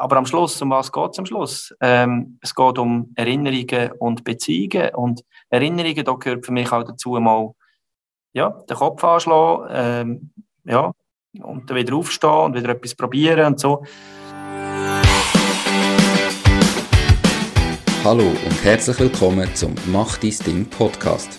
aber am Schluss, um was geht es am Schluss? Ähm, es geht um Erinnerungen und Beziehungen. Und Erinnerungen, da gehört für mich auch dazu mal ja, den Kopf anschlagen, ähm, ja, und dann wieder aufstehen und wieder etwas probieren und so. Hallo und herzlich willkommen zum Mach dein Ding Podcast.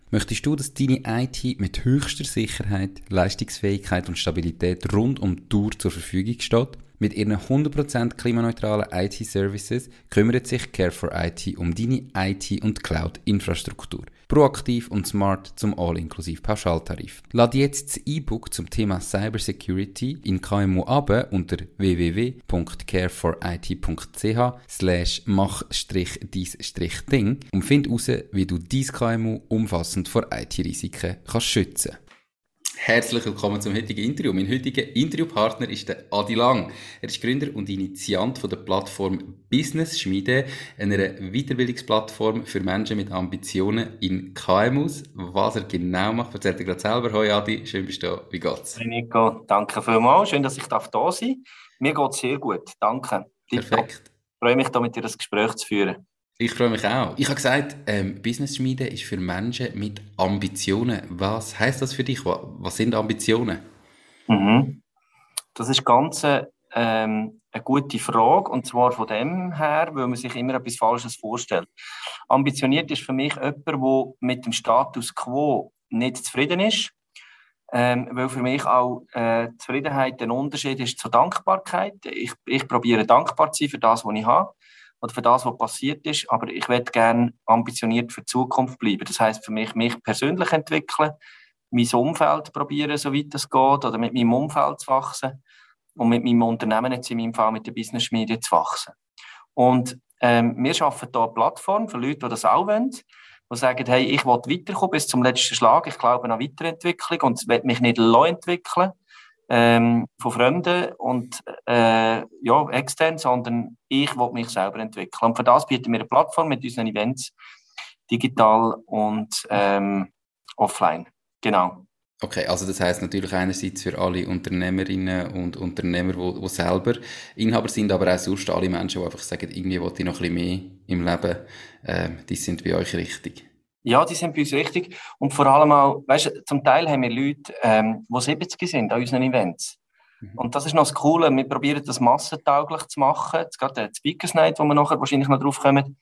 Möchtest du, dass deine IT mit höchster Sicherheit, Leistungsfähigkeit und Stabilität rund um die Tour zur Verfügung steht? Mit ihren 100% klimaneutralen IT-Services kümmert sich Care4IT um deine IT- und Cloud-Infrastruktur. Proaktiv und smart zum All-inklusiv Pauschaltarif. Lade jetzt das E-Book zum Thema Cybersecurity in KMU ab unter www.care4it.ch slash mach-dies-ding und find heraus, wie du dein KMU umfassend vor IT-Risiken kannst schützen Herzlich willkommen zum heutigen Interview. Mein heutiger Interviewpartner ist der Adi Lang. Er ist Gründer und Initiant von der Plattform Business Schmiede, einer Weiterbildungsplattform für Menschen mit Ambitionen in KMUs. Was er genau macht, erzählt er gerade selber. Hoi Adi, schön bist du da. Wie geht's? Hey Nico, danke vielmals. Schön, dass ich da sein darf. Mir geht's sehr gut. Danke. Perfekt. Ich freue mich, da mit dir das Gespräch zu führen. Ich freue mich auch. Ich habe gesagt, ähm, Business Schmiede ist für Menschen mit Ambitionen. Was heißt das für dich? Was sind Ambitionen? Mhm. Das ist ganz äh, ähm, eine gute Frage und zwar von dem her, weil man sich immer etwas Falsches vorstellt. Ambitioniert ist für mich jemand, der mit dem Status quo nicht zufrieden ist, ähm, weil für mich auch äh, Zufriedenheit ein Unterschied ist zur Dankbarkeit. Ich, ich probiere dankbar zu sein für das, was ich habe oder für das, was passiert ist, aber ich werde gerne ambitioniert für die Zukunft bleiben. Das heißt für mich, mich persönlich entwickeln, mein Umfeld probieren, soweit es geht, oder mit meinem Umfeld zu wachsen und mit meinem Unternehmen, jetzt in meinem Fall mit der Business Media, zu wachsen. Und ähm, wir schaffen hier eine Plattform für Leute, die das auch wollen, die sagen, hey, ich will weiterkommen bis zum letzten Schlag, ich glaube an Weiterentwicklung und will mich nicht entwickeln ähm, von Fremden und äh, ja, extern, sondern ich will mich selber entwickeln. Und für das bieten wir eine Plattform mit unseren Events, digital und ähm, offline. Genau. Okay, also das heißt natürlich einerseits für alle Unternehmerinnen und Unternehmer, die selber Inhaber sind, aber auch sonst alle Menschen, die einfach sagen, irgendwie wollte ich noch ein bisschen mehr im Leben, äh, die sind bei euch richtig. Ja, die sind bei uns richtig. Und vor allem auch, weißt du, zum Teil haben wir Leute, ähm, die 70 sind an unseren Events. Mhm. Und das ist noch das Coole. Wir probieren das massentauglich zu machen. Jetzt gerade der Speakers Night, wo wir nachher wahrscheinlich noch drauf kommen.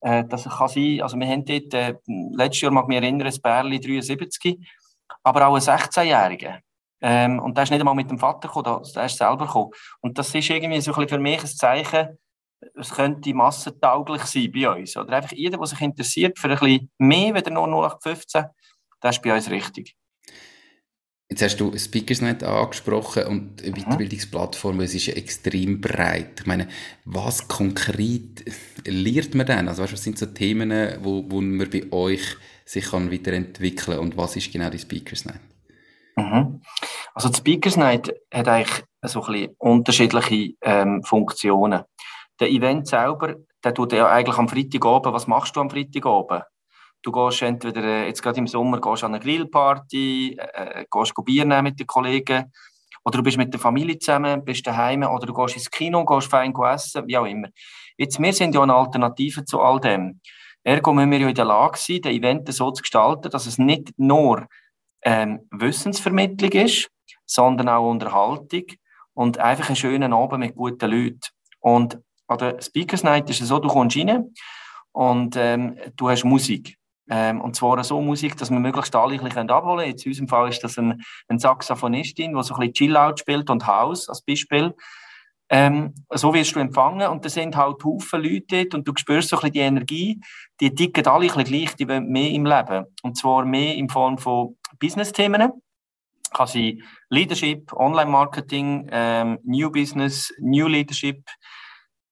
Äh, das kann sein, also wir haben dort, äh, letztes Jahr mag ich mich erinnern, ein Bärli 73, aber auch ein 16-Jähriger. Ähm, und der ist nicht einmal mit dem Vater gekommen, der ist selber gekommen. Und das ist irgendwie so ein bisschen für mich ein Zeichen, es könnte massentauglich sein bei uns. Oder einfach jeder, der sich interessiert für ein bisschen mehr als nur 0815, das ist bei uns richtig. Jetzt hast du Speakersnet angesprochen und eine mhm. Weiterbildungsplattform, es ist ja extrem breit. Ich meine, was konkret lernt man denn? Also was sind so Themen, wo, wo man bei euch sich kann weiterentwickeln und was ist genau die Speakersnet? Mhm. Also die Speakersnet hat eigentlich so ein bisschen unterschiedliche ähm, Funktionen der Event selber, der tut ja eigentlich am Freitagabend, was machst du am Freitagabend? Du gehst entweder, äh, jetzt gerade im Sommer, gehst an eine Grillparty, äh, äh, gehst Bier nehmen mit den Kollegen, oder du bist mit der Familie zusammen, bist daheim, oder du gehst ins Kino, gehst fein essen, wie auch immer. Jetzt, wir sind ja eine Alternative zu all dem. Ergo müssen wir ja in der Lage sein, den Event so zu gestalten, dass es nicht nur ähm, Wissensvermittlung ist, sondern auch Unterhaltung und einfach einen schönen Abend mit guten Leuten. Und an der Speakers Night ist es so, du kommst rein und ähm, du hast Musik. Ähm, und zwar so Musik, dass wir möglichst alle ein bisschen abholen können. Jetzt in unserem Fall ist das ein, ein Saxophonistin, die so ein bisschen Chill-Out spielt und House als Beispiel. Ähm, so wirst du empfangen und da sind halt Haufen Leute dort und du spürst so ein bisschen die Energie, die ticken alle ein bisschen gleich, die wollen mehr im Leben. Und zwar mehr in Form von Business-Themen. Kann sein Leadership, Online-Marketing, ähm, New Business, New Leadership,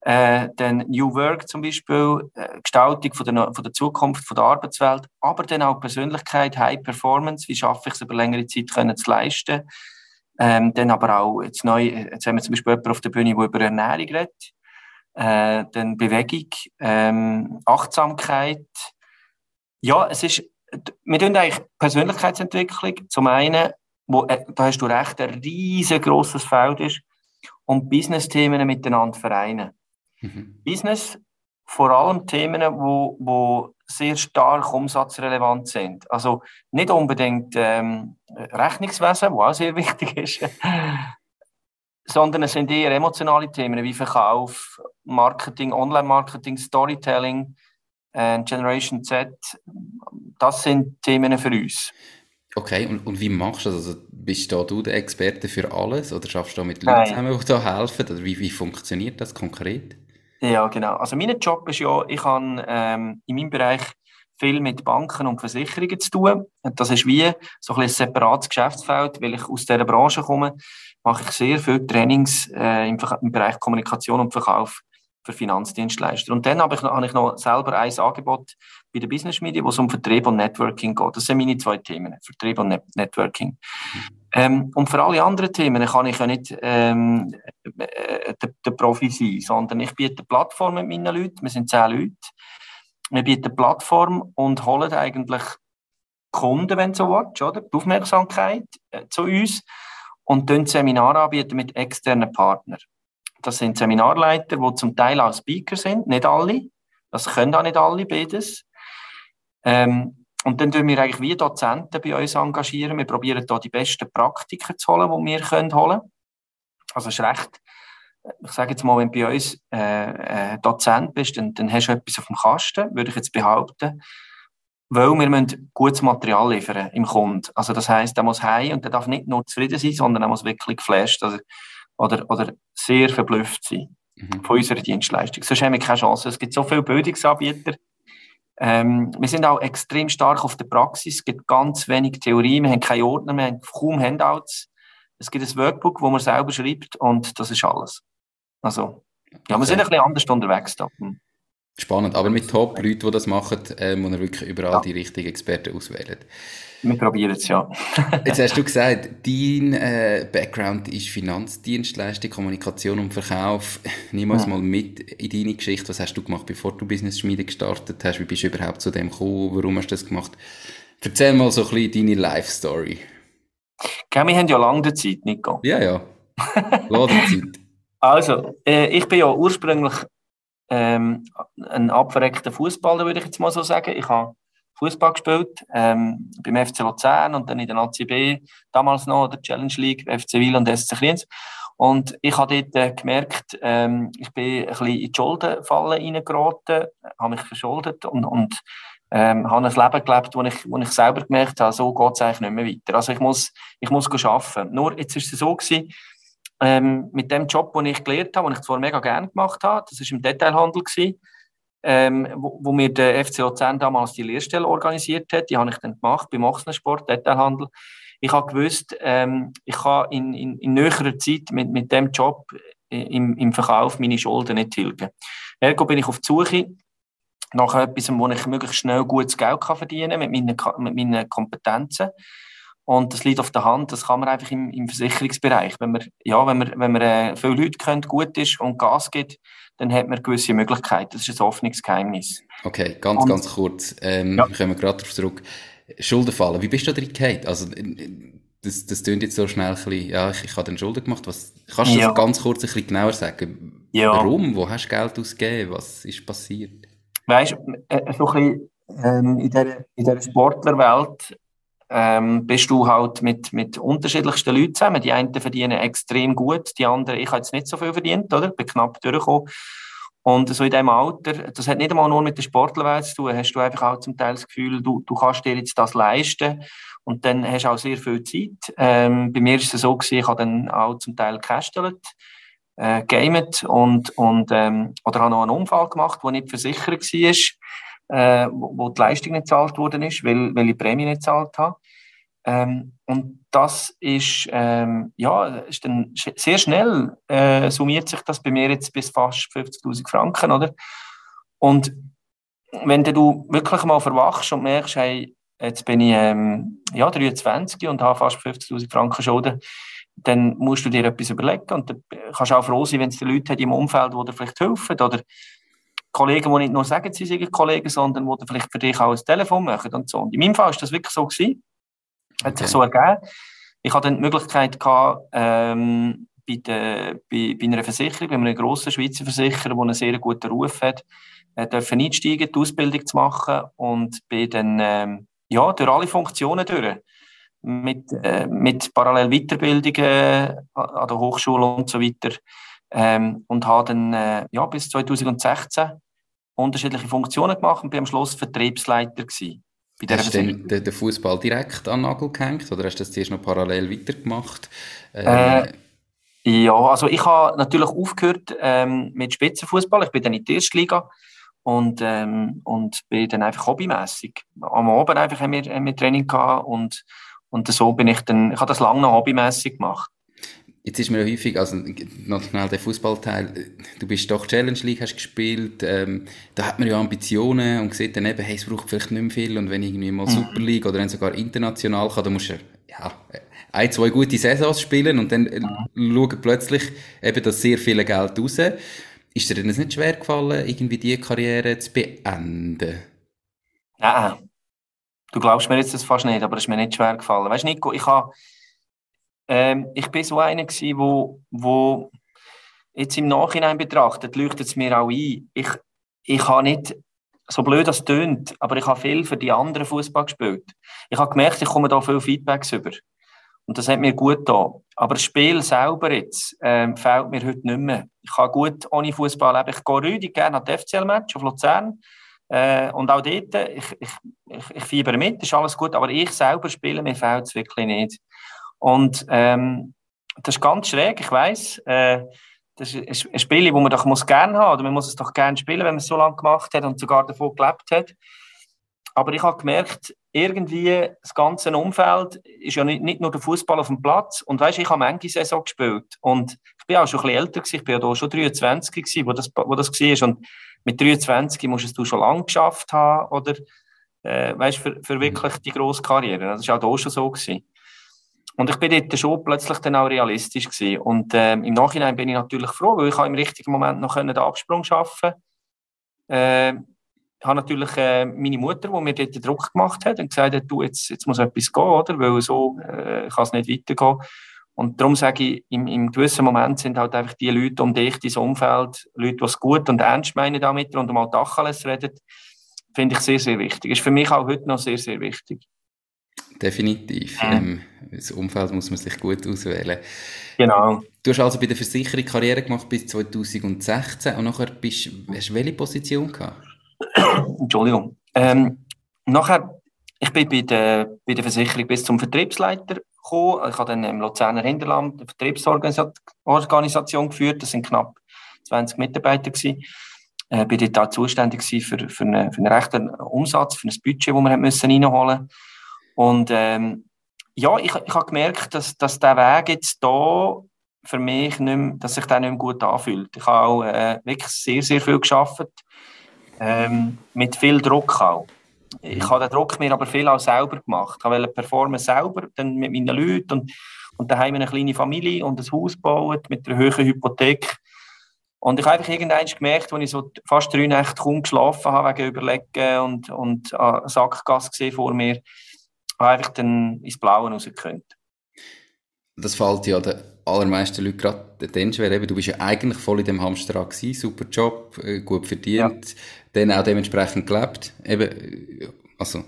Äh, dann New Work zum Beispiel, äh, Gestaltung von der, von der Zukunft, von der Arbeitswelt, aber dann auch Persönlichkeit, High Performance, wie schaffe ich es über längere Zeit können zu leisten. Ähm, dann aber auch jetzt neu, jetzt haben wir zum Beispiel jemanden auf der Bühne, der über Ernährung redet, äh, dann Bewegung, ähm, Achtsamkeit. Ja, es ist, wir tun eigentlich Persönlichkeitsentwicklung zum einen, wo, äh, da hast du recht, ein riesengroßes Feld ist, und Business-Themen miteinander vereinen. Mhm. Business, vor allem Themen, wo, wo sehr stark umsatzrelevant sind. Also nicht unbedingt ähm, Rechnungswesen, was auch sehr wichtig ist, sondern es sind eher emotionale Themen wie Verkauf, Marketing, Online-Marketing, Storytelling, äh, Generation Z. Das sind Themen für uns. Okay, und, und wie machst du das? Also bist da du der Experte für alles oder schaffst du da mit Leuten zusammen, die da helfen? Oder wie, wie funktioniert das konkret? Ja, genau. Also mein Job ist ja, ich habe ähm, in meinem Bereich viel mit Banken und Versicherungen zu tun. Das ist wie so ein, ein separates Geschäftsfeld, weil ich aus dieser Branche komme, mache ich sehr viele Trainings äh, im, im, Bereich Kommunikation und Verkauf für Finanzdienstleister. Und dann habe ich, habe ich noch selber ein Angebot bei der Business Media, wo es um Vertrieb und Networking geht. Das sind meine zwei Themen, Vertrieb und Net Networking. Ähm, und für alle anderen Themen kann ich ja nicht ähm, äh, der, der Profi sein, sondern ich biete Plattformen mit meinen Leuten. Wir sind zehn Leute. Wir bieten Plattform und holen eigentlich Kunden, wenn so willst, oder? Die Aufmerksamkeit äh, zu uns und dann Seminare anbieten mit externen Partnern. Das sind Seminarleiter, die zum Teil auch Speaker sind, nicht alle. Das können auch nicht alle, beides. Ähm, und dann tun wir eigentlich wie Dozenten bei uns engagieren. Wir probieren da die besten Praktiker zu holen, die wir können holen Also es ist recht, ich sage jetzt mal, wenn du bei uns äh, äh, Dozent bist, dann, dann hast du etwas auf dem Kasten, würde ich jetzt behaupten. Weil wir müssen gutes Material liefern im Kunden. Also das heisst, er muss heim und er darf nicht nur zufrieden sein, sondern er muss wirklich geflasht also, oder, oder sehr verblüfft sein mhm. von unserer Dienstleistung. Sonst haben wir keine Chance. Es gibt so viele Bildungsanbieter, ähm, wir sind auch extrem stark auf der Praxis. Es gibt ganz wenig Theorie. Wir haben keine Ordner, wir haben kaum Handouts. Es gibt ein Workbook, wo man selber schreibt und das ist alles. Also, ja, wir sind ein bisschen anders unterwegs da. Spannend, aber mit Top-Leuten, die das machen, äh, muss man wirklich überall ja. die richtigen Experten auswählen. Wir probieren es, ja. Jetzt hast du gesagt, dein äh, Background ist Finanzdienstleistung, Kommunikation und Verkauf. Nimm uns ja. mal mit in deine Geschichte. Was hast du gemacht, bevor du Business Schmiede gestartet hast? Wie bist du überhaupt zu dem gekommen? Warum hast du das gemacht? Erzähl mal so ein bisschen deine Life-Story. Ja, wir haben ja lange Zeit, Nico. Ja, ja. Lade Zeit. Also, äh, ich bin ja ursprünglich ähm, ein abverreckter Fußballer, würde ich jetzt mal so sagen. Ich habe Fußball gespielt, ähm, beim FC Luzern und dann in der ACB, damals noch, der Challenge League, FC Wil und SC Kriens. Und ich habe dort äh, gemerkt, ähm, ich bin ein bisschen in die Schuldenfalle reingeraten, habe mich verschuldet und, und ähm, habe ein Leben gelebt, wo ich, wo ich selber gemerkt habe, so geht es eigentlich nicht mehr weiter. Also ich muss, ich muss arbeiten. Nur jetzt ist es so gewesen, ähm, mit dem Job, den ich gelernt habe, den ich zwar mega gerne gemacht habe, das war im Detailhandel, gewesen, ähm, wo, wo mir der FC Luzern damals die Lehrstelle organisiert hat. Die habe ich dann gemacht beim Ochsensport, Detailhandel. Ich habe gewusst, ähm, ich kann in, in, in näherer Zeit mit, mit dem Job im, im Verkauf meine Schulden nicht tilgen. Ergo bin ich auf die Suche nach etwas, wo ich möglichst schnell gutes Geld kann verdienen kann, mit meinen, mit meinen Kompetenzen. Und das liegt auf der Hand, das kann man einfach im, im Versicherungsbereich. Wenn man, ja, wenn man, wenn man äh, viele Leute kennt, gut ist und Gas gibt, dann hat man gewisse Möglichkeiten. Das ist ein offenes Geheimnis. Okay, ganz, und, ganz kurz. Ähm, ja. Kommen wir gerade darauf zurück. Schuldenfallen, wie bist du da drin gefallen? Also, das, das klingt jetzt so schnell ein bisschen, ja, ich, ich habe dann Schulden gemacht. Was, kannst du ja. das ganz kurz ein bisschen genauer sagen? Ja. Warum? Wo hast du Geld ausgegeben? Was ist passiert? Weißt du, äh, so ein bisschen, ähm, in dieser, in dieser Sportlerwelt ähm, bist du halt mit, mit unterschiedlichsten Leuten zusammen. Die einen verdienen extrem gut, die anderen, ich habe jetzt nicht so viel verdient, oder? Bin knapp durchgekommen. Und so in diesem Alter, das hat nicht einmal nur mit der Sportlerwelt zu tun, hast du einfach auch zum Teil das Gefühl, du, du kannst dir jetzt das leisten und dann hast du auch sehr viel Zeit. Ähm, bei mir ist es so gewesen, ich habe dann auch zum Teil gecastelt, äh, gamet und, und, ähm, oder habe noch einen Unfall gemacht, der nicht versichert war, äh, wo, wo die Leistung nicht gezahlt worden ist, weil, weil ich die Prämie nicht gezahlt habe. Ähm, und das ist, ähm, ja, ist dann sehr schnell, äh, summiert sich das bei mir jetzt bis fast 50.000 Franken, oder? Und wenn du wirklich mal verwachst und merkst, hey, jetzt bin ich ähm, ja, 23 und habe fast 50.000 Franken Schulden, dann musst du dir etwas überlegen und dann kannst du auch froh sein, wenn es die Leute hat im Umfeld, die dir vielleicht helfen oder Kollegen, die nicht nur sagen, sie sind Kollegen, sondern die vielleicht für dich auch ein Telefon machen und so. Und in meinem Fall ist das wirklich so gewesen. Hat sich so ergeben. Ich hatte dann die Möglichkeit gehabt, ähm, bei, der, bei, bei einer Versicherung, bei einem grossen Schweizer Versicherer, der einen sehr guten Ruf hat, äh, dürfen einsteigen, die Ausbildung zu machen und bin dann ähm, ja, durch alle Funktionen durch. Mit, äh, mit parallel Weiterbildungen an der Hochschule und so weiter. Ähm, und habe dann äh, ja, bis 2016 unterschiedliche Funktionen gemacht und bin am Schluss Vertriebsleiter gewesen. Hast du den, den, Fußball direkt an den Nagel gehängt oder hast du das zuerst noch parallel weitergemacht? Äh, äh, ja, also ich habe natürlich aufgehört ähm, mit Spitzenfußball. Ich bin dann in die erste Liga und, ähm, und bin dann einfach hobbymäßig. Am Abend einfach haben wir, haben wir Training gehabt und, und so bin ich dann, ich habe das lange noch hobbymäßig gemacht. Jetzt ist mir ja häufig, also noch schnell der Fußballteil, du bist doch Challenge League, hast gespielt, ähm, da hat man ja Ambitionen und sieht dann eben, hey, es braucht vielleicht nicht mehr viel und wenn irgendwie mal mhm. Super League oder dann sogar international kann, dann musst du ja, ein, zwei gute Saisons spielen und dann mhm. schauen plötzlich eben das sehr viele Geld raus. Ist dir denn nicht schwer gefallen, irgendwie diese Karriere zu beenden? Nein. Du glaubst mir jetzt das fast nicht, aber es ist mir nicht schwer gefallen. Weißt du, Nico, ich habe, ähm, ich bin so einer gewesen, wo, wo jetzt im Nachhinein betrachtet, leuchtet es mir auch ein. Ich, ich habe nicht, so blöd das tönt, aber ich habe viel für die anderen Fußball gespielt. Ich habe gemerkt, ich komme da viel Feedbacks über. Und das hat mir gut getan. Aber das Spiel selber jetzt ähm, fehlt mir heute nicht mehr. Ich kann gut ohne Fußball leben. Ich gehe rüdig gerne an das FCL-Match auf Luzern. Äh, und auch dort, ich, ich, ich, ich fieber mit, ist alles gut, aber ich selber spiele, mir fehlt es wirklich nicht. Und ähm, das ist ganz schräg, ich weiß. Äh, das ist ein Spiel, das man doch muss gerne haben oder man muss es doch gerne spielen, wenn man es so lange gemacht hat und sogar davon gelebt hat. Aber ich habe gemerkt, irgendwie das ganze Umfeld ist ja nicht, nicht nur der Fußball auf dem Platz. Und weißt, ich habe manche Saison gespielt und ich bin auch schon ein bisschen älter gewesen. Ich bin ja da schon 23 gewesen, wo das, wo das war. Und mit 23 musst du schon lange geschafft haben oder, äh, weißt, für, für wirklich die grosse Karriere. Das war auch da schon so gewesen. Und ich bin dort schon plötzlich dann auch realistisch gewesen. Und ähm, im Nachhinein bin ich natürlich froh, weil ich im richtigen Moment noch den Absprung schaffen äh, ich habe natürlich äh, meine Mutter, die mir dort den Druck gemacht hat und gesagt hat, du, jetzt, jetzt muss etwas gehen, oder? Weil so äh, kann es nicht weitergehen. Und darum sage ich, im, im gewissen Moment sind halt einfach die Leute um dich, dein Umfeld, Leute, die es gut und ernst meinen damit und mal Tacheles reden, finde ich sehr, sehr wichtig. Ist für mich auch heute noch sehr, sehr wichtig. Definitiv. Mhm. Ähm, das Umfeld muss man sich gut auswählen. Genau. Du hast also bei der Versicherung Karriere gemacht bis 2016 und nachher bist, hast du welche Position gehabt? Entschuldigung. Ähm, nachher, ich bin bei der, bei der Versicherung bis zum Vertriebsleiter gekommen. Ich habe dann im Luzerner Hinterland eine Vertriebsorganisation geführt. Das sind knapp 20 Mitarbeiter gewesen. Äh, bin dort auch zuständig für, für, einen, für einen rechten Umsatz, für ein Budget, das wir müssen reinholen mussten. Und ähm, ja, ich, ich habe gemerkt, dass, dass der Weg jetzt da für mich nicht mehr, dass sich der nicht mehr gut anfühlt. Ich habe auch äh, wirklich sehr, sehr viel geschafft ähm, mit viel Druck auch. Ich habe den Druck mir aber viel auch selber gemacht. Ich wollte performen selber, dann mit meinen Leuten und, und daheim eine kleine Familie und ein Haus bauen mit einer hohen Hypothek. Und ich habe einfach irgendwann gemerkt, als ich so fast drei Nächte kaum geschlafen habe, wegen Überlegen und, und äh, Sackgasse gesehen vor mir, habe einfach dann ins Blaue rausgekönnt. Das fällt ja den allermeisten Leuten gerade dann schwer. du bist ja eigentlich voll in dem Hamsterrad gewesen, super Job, äh, gut verdient. Ja dann auch dementsprechend gelebt. Eben, also,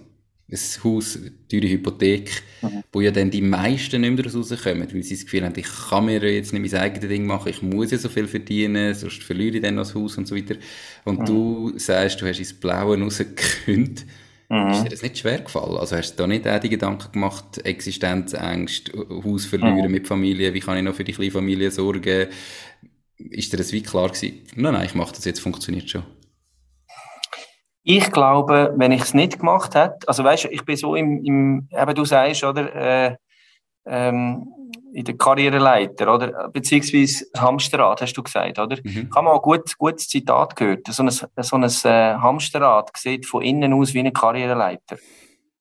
ein Haus, eine teure Hypothek, mhm. wo ja dann die meisten nicht mehr rauskommen, weil sie das Gefühl haben, ich kann mir jetzt nicht mein eigenes Ding machen, ich muss ja so viel verdienen, sonst verliere ich dann das Haus und so weiter. Und mhm. du sagst, du hast ins Blaue rausgekündigt. Mhm. Ist dir das nicht schwer gefallen? Also hast du da nicht auch die Gedanken gemacht, Existenzängste, Haus verlieren mhm. mit Familie, wie kann ich noch für die kleine Familie sorgen? Ist dir das wie klar gewesen? Nein, nein, ich mache das jetzt, funktioniert schon. Ich glaube, wenn ich es nicht gemacht hätte, also weißt du, ich bin so im, im eben du sagst, oder, äh, ähm, in der Karriereleiter, oder, beziehungsweise Hamsterrad, hast du gesagt, oder? Mhm. Ich habe mal ein gut, gutes Zitat gehört. So ein, so ein äh, Hamsterrad sieht von innen aus wie eine Karriereleiter.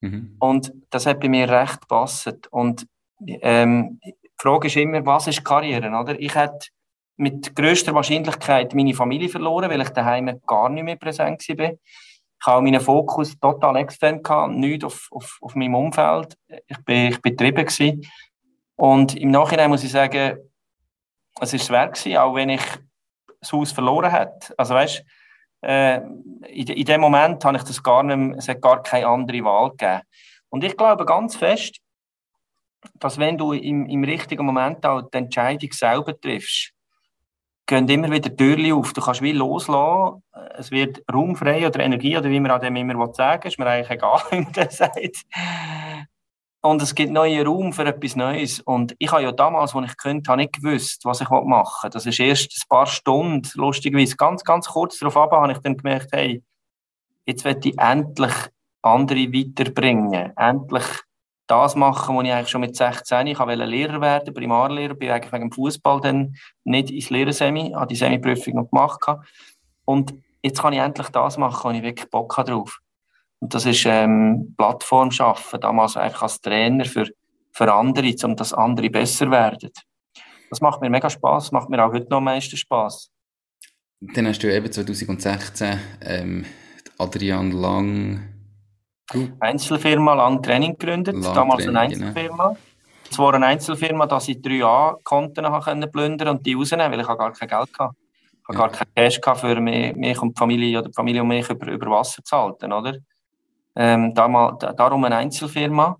Mhm. Und das hat bei mir recht gepasst. Und ähm, die Frage ist immer, was ist Karriere, oder? Ich hätte mit größter Wahrscheinlichkeit meine Familie verloren, weil ich daheim gar nicht mehr präsent war. Ich habe meinen Fokus total extern gehabt, nicht auf, auf, auf meinem Umfeld. Ich bin, ich bin getrieben gewesen. Und im Nachhinein muss ich sagen, es war schwer gewesen, auch wenn ich das Haus verloren habe. Also weißt, äh, in, in dem Moment habe ich das gar nicht es hat gar keine andere Wahl gegeben. Und ich glaube ganz fest, dass wenn du im, im richtigen Moment auch die Entscheidung selber triffst, gehen immer wieder Türen auf. Du kannst wie loslassen. Es wird Raum frei oder Energie oder wie man an dem immer sagen will. Ist mir eigentlich egal, wie man das sagt. Und es gibt neuen Raum für etwas Neues. Und ich habe ja damals, als ich könnte, habe nicht gewusst, was ich machen wollte. Das ist erst ein paar Stunden, lustigerweise, ganz, ganz kurz darauf ab, habe ich dann gemerkt, hey, jetzt werde ich endlich andere weiterbringen. Endlich das machen, was ich eigentlich schon mit 16, ich wollte Lehrer werden, Primarlehrer, bin eigentlich wegen dem Fußball dann nicht ins Lehrersemi, habe die Semi-Prüfung noch gemacht. Und jetzt kann ich endlich das machen, wo ich wirklich Bock habe drauf. Und das ist ähm, Plattform schaffen, damals eigentlich als Trainer für, für andere, um dass andere besser werden. Das macht mir mega Spaß, macht mir auch heute noch am meisten Spaß. Dann hast du eben 2016 ähm, Adrian Lang Einzelfirma, lang Training gegründet, lang damals Training, eine genau. Einzelfirma. Genau. Es war eine Einzelfirma, dass ich drei A-Konten plündern und die rausnehmen, weil ich gar kein Geld hatte. Ich habe ja. gar kein Cash für mich, mich und die Familie oder die Familie und mich über, über Wasser zu halten, oder? Ähm, darum eine Einzelfirma.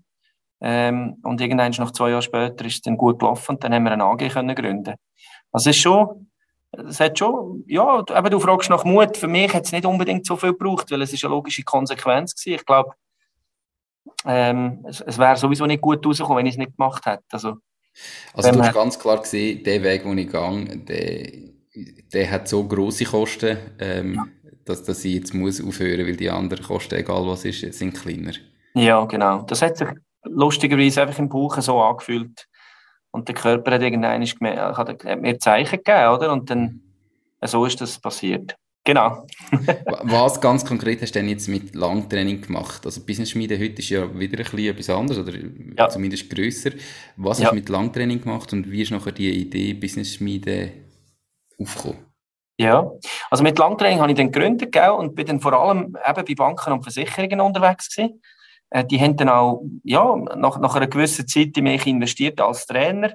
Ähm, und irgendwann noch zwei Jahre später ist es dann gut gelaufen und dann haben wir eine AG können gründen. Also es ist schon, es hat schon, ja, eben du fragst nach Mut. Für mich hat es nicht unbedingt so viel gebraucht, weil es ist eine logische Konsequenz gewesen. Ich glaube, ähm, es, es wäre sowieso nicht gut rausgekommen, wenn ich es nicht gemacht hätte. Also, also du hast ganz klar gesehen, der Weg, den ich gehe, der, der hat so grosse Kosten, ähm, ja dass, dass ich jetzt muss aufhören, weil die anderen Kosten, egal was ist, sind kleiner. Ja, genau. Das hat sich lustigerweise einfach im Bauch so angefühlt. Und der Körper hat irgendwann hat mir Zeichen gegeben, oder? Und dann, mhm. so ist das passiert. Genau. was ganz konkret hast du denn jetzt mit Langtraining gemacht? Also Business Schmiede heute ist ja wieder ein bisschen etwas anderes oder ja. zumindest grösser. Was ja. hast du mit Langtraining gemacht und wie ist nachher die Idee Business Schmiede aufgekommen? Ja, also mit Langtraining habe ich dann gegründet gell, und bin dann vor allem eben bei Banken und Versicherungen unterwegs gewesen. Äh, die haben dann auch ja, nach, nach einer gewissen Zeit in mich investiert als Trainer.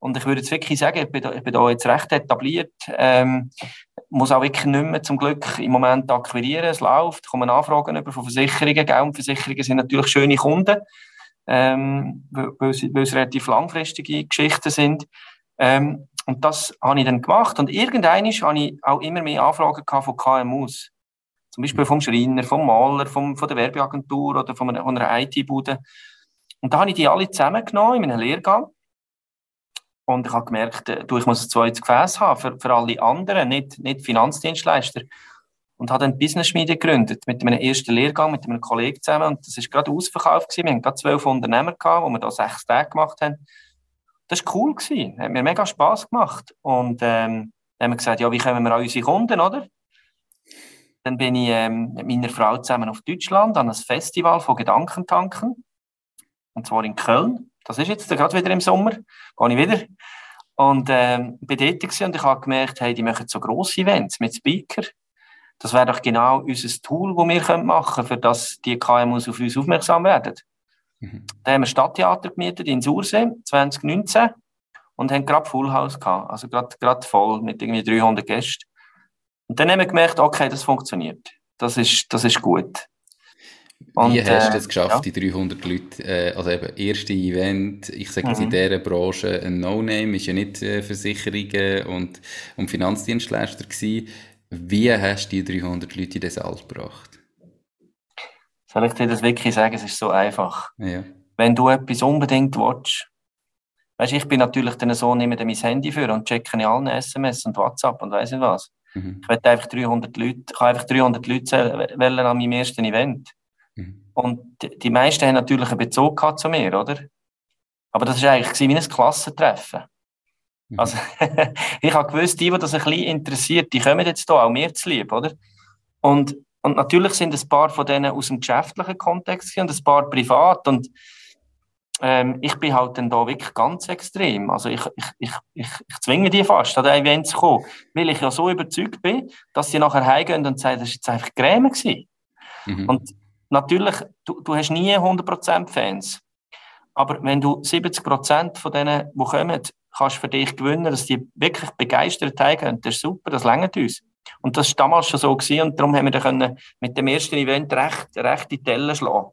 Und ich würde jetzt wirklich sagen, ich bin da, ich bin da jetzt recht etabliert. Ähm, muss auch wirklich nicht mehr zum Glück im Moment akquirieren. Es läuft, ich komme Anfragen über von Versicherungen. Gell? Und Versicherungen sind natürlich schöne Kunden, ähm, weil, weil, sie, weil es relativ langfristige Geschichten sind. Ähm, und das habe ich dann gemacht. Und irgendwann habe ich auch immer mehr Anfragen von KMUs. Zum Beispiel vom Schreiner, vom Maler, vom, von der Werbeagentur oder von einer, einer IT-Bude. Und da habe ich die alle zusammengenommen in meinen Lehrgang. Und ich habe gemerkt, äh, du, ich muss ein zweites Gefäß haben für, für alle anderen, nicht, nicht Finanzdienstleister. Und habe dann Business Media gegründet mit meinem ersten Lehrgang mit einem Kollegen zusammen. Und das war gerade ausverkauft. Wir hatten gerade zwölf Unternehmer, gehabt, wo wir da sechs Tage gemacht haben das war cool. Gewesen. Hat mir mega Spass gemacht. Und ähm, dann haben wir gesagt, ja, wie kommen wir an unsere Kunden, oder? Dann bin ich ähm, mit meiner Frau zusammen auf Deutschland an einem Festival von Gedankentanken. Und zwar in Köln. Das ist jetzt gerade wieder im Sommer. Gehe ich wieder. Und ähm, bin dort und ich habe gemerkt, hey, die machen so grosse Events mit Speaker. Das wäre doch genau unser Tool, das wir machen können, für das die KMUs auf uns aufmerksam werden. Mhm. Da haben wir Stadttheater gemietet in Sursee 2019 und haben gerade Full House gehabt, also gerade, gerade voll mit irgendwie 300 Gästen. Und dann haben wir gemerkt, okay, das funktioniert. Das ist, das ist gut. Und, Wie hast du es äh, geschafft, ja. die 300 Leute, äh, also eben, erste Event, ich sage jetzt mhm. in dieser Branche ein No-Name, ist ja nicht äh, Versicherungen und, und Finanzdienstleister gewesen. Wie hast du die 300 Leute in den Saal gebracht? Soll ich dir das wirklich sagen? Es ist so einfach. Ja. Wenn du etwas unbedingt willst, weißt ich bin natürlich dann so, nehme dann mein Handy für und checke in allen SMS und WhatsApp und weiss nicht was. Mhm. Ich wollte einfach 300 Leute, ich einfach 300 Leute wählen an meinem ersten Event. Mhm. Und die meisten haben natürlich einen Bezug gehabt zu mir, oder? Aber das war eigentlich wie ein Klassentreffen. Mhm. Also, ich habe gewusst, die, die das ein bisschen interessiert, die kommen jetzt hier auch mir zu lieb, oder? Und, und natürlich sind ein paar von denen aus dem geschäftlichen Kontext und ein paar privat. Und ähm, ich bin halt dann da wirklich ganz extrem. Also ich, ich, ich, ich, ich zwinge die fast, an den Event zu kommen, weil ich ja so überzeugt bin, dass sie nachher heimgehen und sagen, das war jetzt einfach Gräme Mhm. Und natürlich, du, du hast nie 100% Fans. Aber wenn du 70% von denen, die kommen, kannst für dich gewinnen, dass die wirklich begeistert haben, das ist super, das längert uns. Und das war damals schon so gewesen, und darum haben wir dann mit dem ersten Event recht, recht in die Tellen schlagen.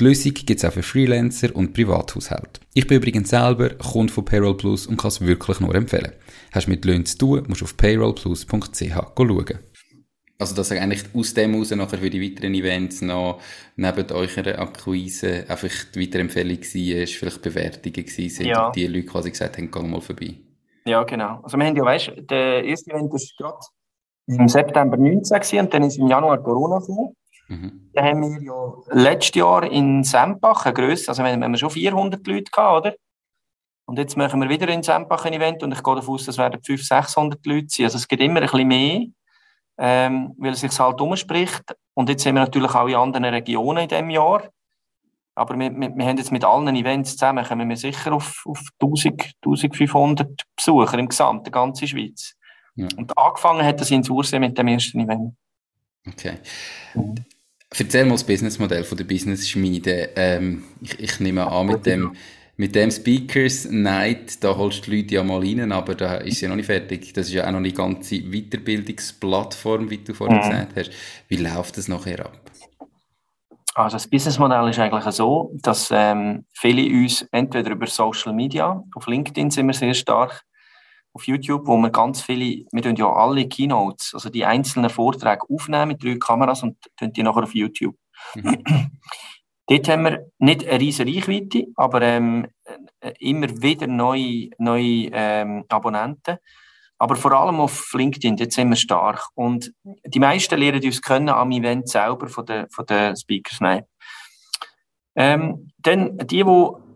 Die Lösung gibt es auch für Freelancer und Privathaushalte. Ich bin übrigens selber Kunde von Payroll Plus und kann es wirklich nur empfehlen. Hast du mit Löhnen zu tun, musst du auf payrollplus.ch schauen. Also, dass eigentlich aus dem heraus nachher für die weiteren Events noch neben eurer Akquise einfach die Weiterempfehlung war, vielleicht Bewertungen gewesen, ja. die Leute quasi gesagt haben, geh mal vorbei. Ja, genau. Also, wir haben ja, weißt der erste Event war gerade im September 19 und dann ist im Januar Corona gekommen. Mhm. Dann haben wir ja letztes Jahr in Sempach eine Größe, also wir schon 400 Leute gehabt, oder? Und jetzt machen wir wieder in Sempach ein Event und ich gehe davon aus, das werden 500, 600 Leute sein. Also es geht immer ein bisschen mehr, ähm, weil es sich halt umspricht. Und jetzt sind wir natürlich auch in anderen Regionen in diesem Jahr. Aber wir, wir, wir haben jetzt mit allen Events zusammen, kommen wir sicher auf, auf 1000, 1500 Besucher im Gesamt, der ganzen Schweiz. Ja. Und angefangen hat das in Sursee mit dem ersten Event. Okay. Erzähl mal das Businessmodell von der Business-Schmiede. Ähm, ich, ich, nehme an, mit dem, mit dem Speakers Night, da holst du die Leute ja mal rein, aber da ist ja noch nicht fertig. Das ist ja auch noch eine ganze Weiterbildungsplattform, wie du vorhin mhm. gesagt hast. Wie läuft das nachher ab? Also das Businessmodell ist eigentlich so, dass ähm, viele uns entweder über Social Media, auf LinkedIn sind wir sehr stark, auf YouTube, wo wir ganz viele, wir tun ja alle Keynotes, also die einzelnen Vorträge aufnehmen mit drei Kameras und tun die nachher auf YouTube. Mhm. Dort haben wir nicht eine riesige Reichweite, aber ähm, äh, immer wieder neue, neue ähm, Abonnenten. Aber vor allem auf LinkedIn, dort sind wir stark. Und die meisten lernen uns können am Event selber von den, von den Speakers. Nein. Ähm, dann die, die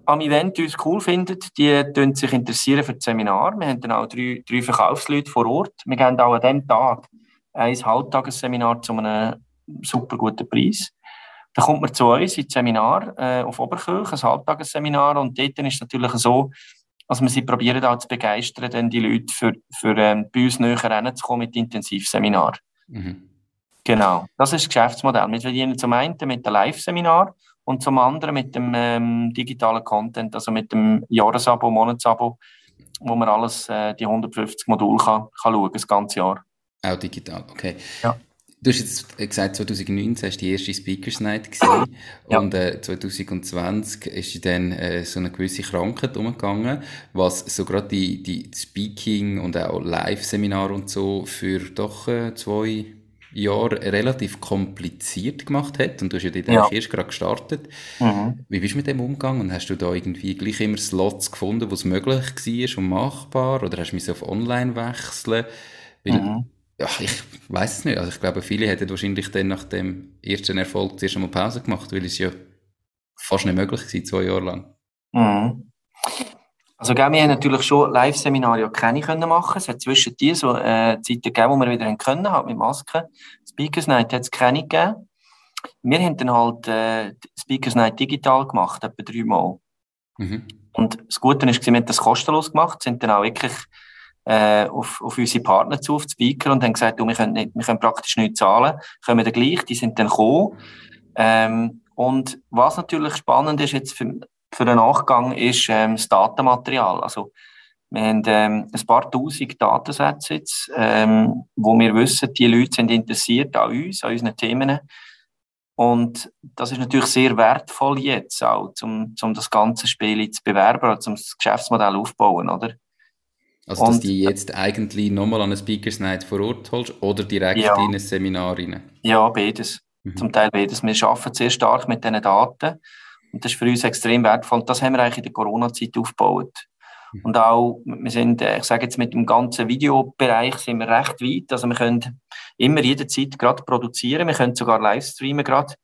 am Event uns cool finden, die sich interessieren für das Seminar. Wir haben dann auch drei, drei Verkaufsleute vor Ort. Wir geben auch an diesem Tag ein Halbtagesseminar zu einem super guten Preis. Dann kommt man zu uns ins Seminar äh, auf Oberkirch, ein Halbtagesseminar. Und dort ist es natürlich so, dass wir sie probieren auch zu begeistern, dann die Leute für, für ähm, bei uns näher reinzukommen mit Intensivseminar. Mhm. Genau, das ist das Geschäftsmodell. Wir verdienen zum einen mit dem Live-Seminar und zum anderen mit dem ähm, digitalen Content, also mit dem Jahresabo, Monatsabo, wo man alles, äh, die 150 Module kann, kann schauen, das ganze Jahr. Auch digital, okay. Ja. Du hast jetzt gesagt, 2019 war die erste Speakers Night gewesen, ja. und äh, 2020 ist dann äh, so eine gewisse Krankheit umgegangen, was so gerade die, die Speaking und auch Live-Seminar und so für doch äh, zwei Jahr relativ kompliziert gemacht hat und du hast ja dort ja. erst gerade gestartet. Mhm. Wie bist du mit dem umgegangen und hast du da irgendwie gleich immer Slots gefunden, wo es möglich war und machbar oder hast du mich auf online wechseln? Weil, mhm. ja, ich weiß es nicht. Also ich glaube, viele hätten wahrscheinlich dann nach dem ersten Erfolg zuerst einmal Pause gemacht, weil es ja fast nicht möglich war, zwei Jahre lang. Mhm. Also, gell, wir haben natürlich schon Live-Seminare ja keine können machen. Es hat zwischen die so äh, Zeiten gegeben, wo wir wieder haben können, halt mit Masken. Speakers Night hat es keine gegeben. Wir haben dann halt äh, Speakers Night digital gemacht, etwa dreimal. Mhm. Und das Gute ist, wir haben das kostenlos gemacht, sind dann auch wirklich äh, auf, auf unsere Partner zu, auf die Speaker und haben gesagt, du, wir, können nicht, wir können praktisch nichts zahlen, können wir dann gleich, die sind dann gekommen. Ähm, und was natürlich spannend ist jetzt für, für den Nachgang ist ähm, das Datenmaterial. Also, wir haben ähm, ein paar tausend Datensätze jetzt, ähm, wo wir wissen, die Leute sind interessiert an uns, an unseren Themen. Und das ist natürlich sehr wertvoll jetzt auch, um, um das ganze Spiel zu bewerben oder um das Geschäftsmodell aufzubauen, oder? Also, dass und, die jetzt eigentlich nochmal an eine Speakers Night vor Ort holst oder direkt ja. in ein Seminar rein? Ja, beides. Mhm. Zum Teil beides. Wir arbeiten sehr stark mit diesen Daten und das ist für uns extrem wertvoll. Und das haben wir eigentlich in der Corona-Zeit aufgebaut. Mhm. Und auch, wir sind, äh, ich sage jetzt mit dem ganzen Videobereich sind wir recht weit. Also wir können immer jederzeit gerade produzieren. Wir können sogar live streamen gerade.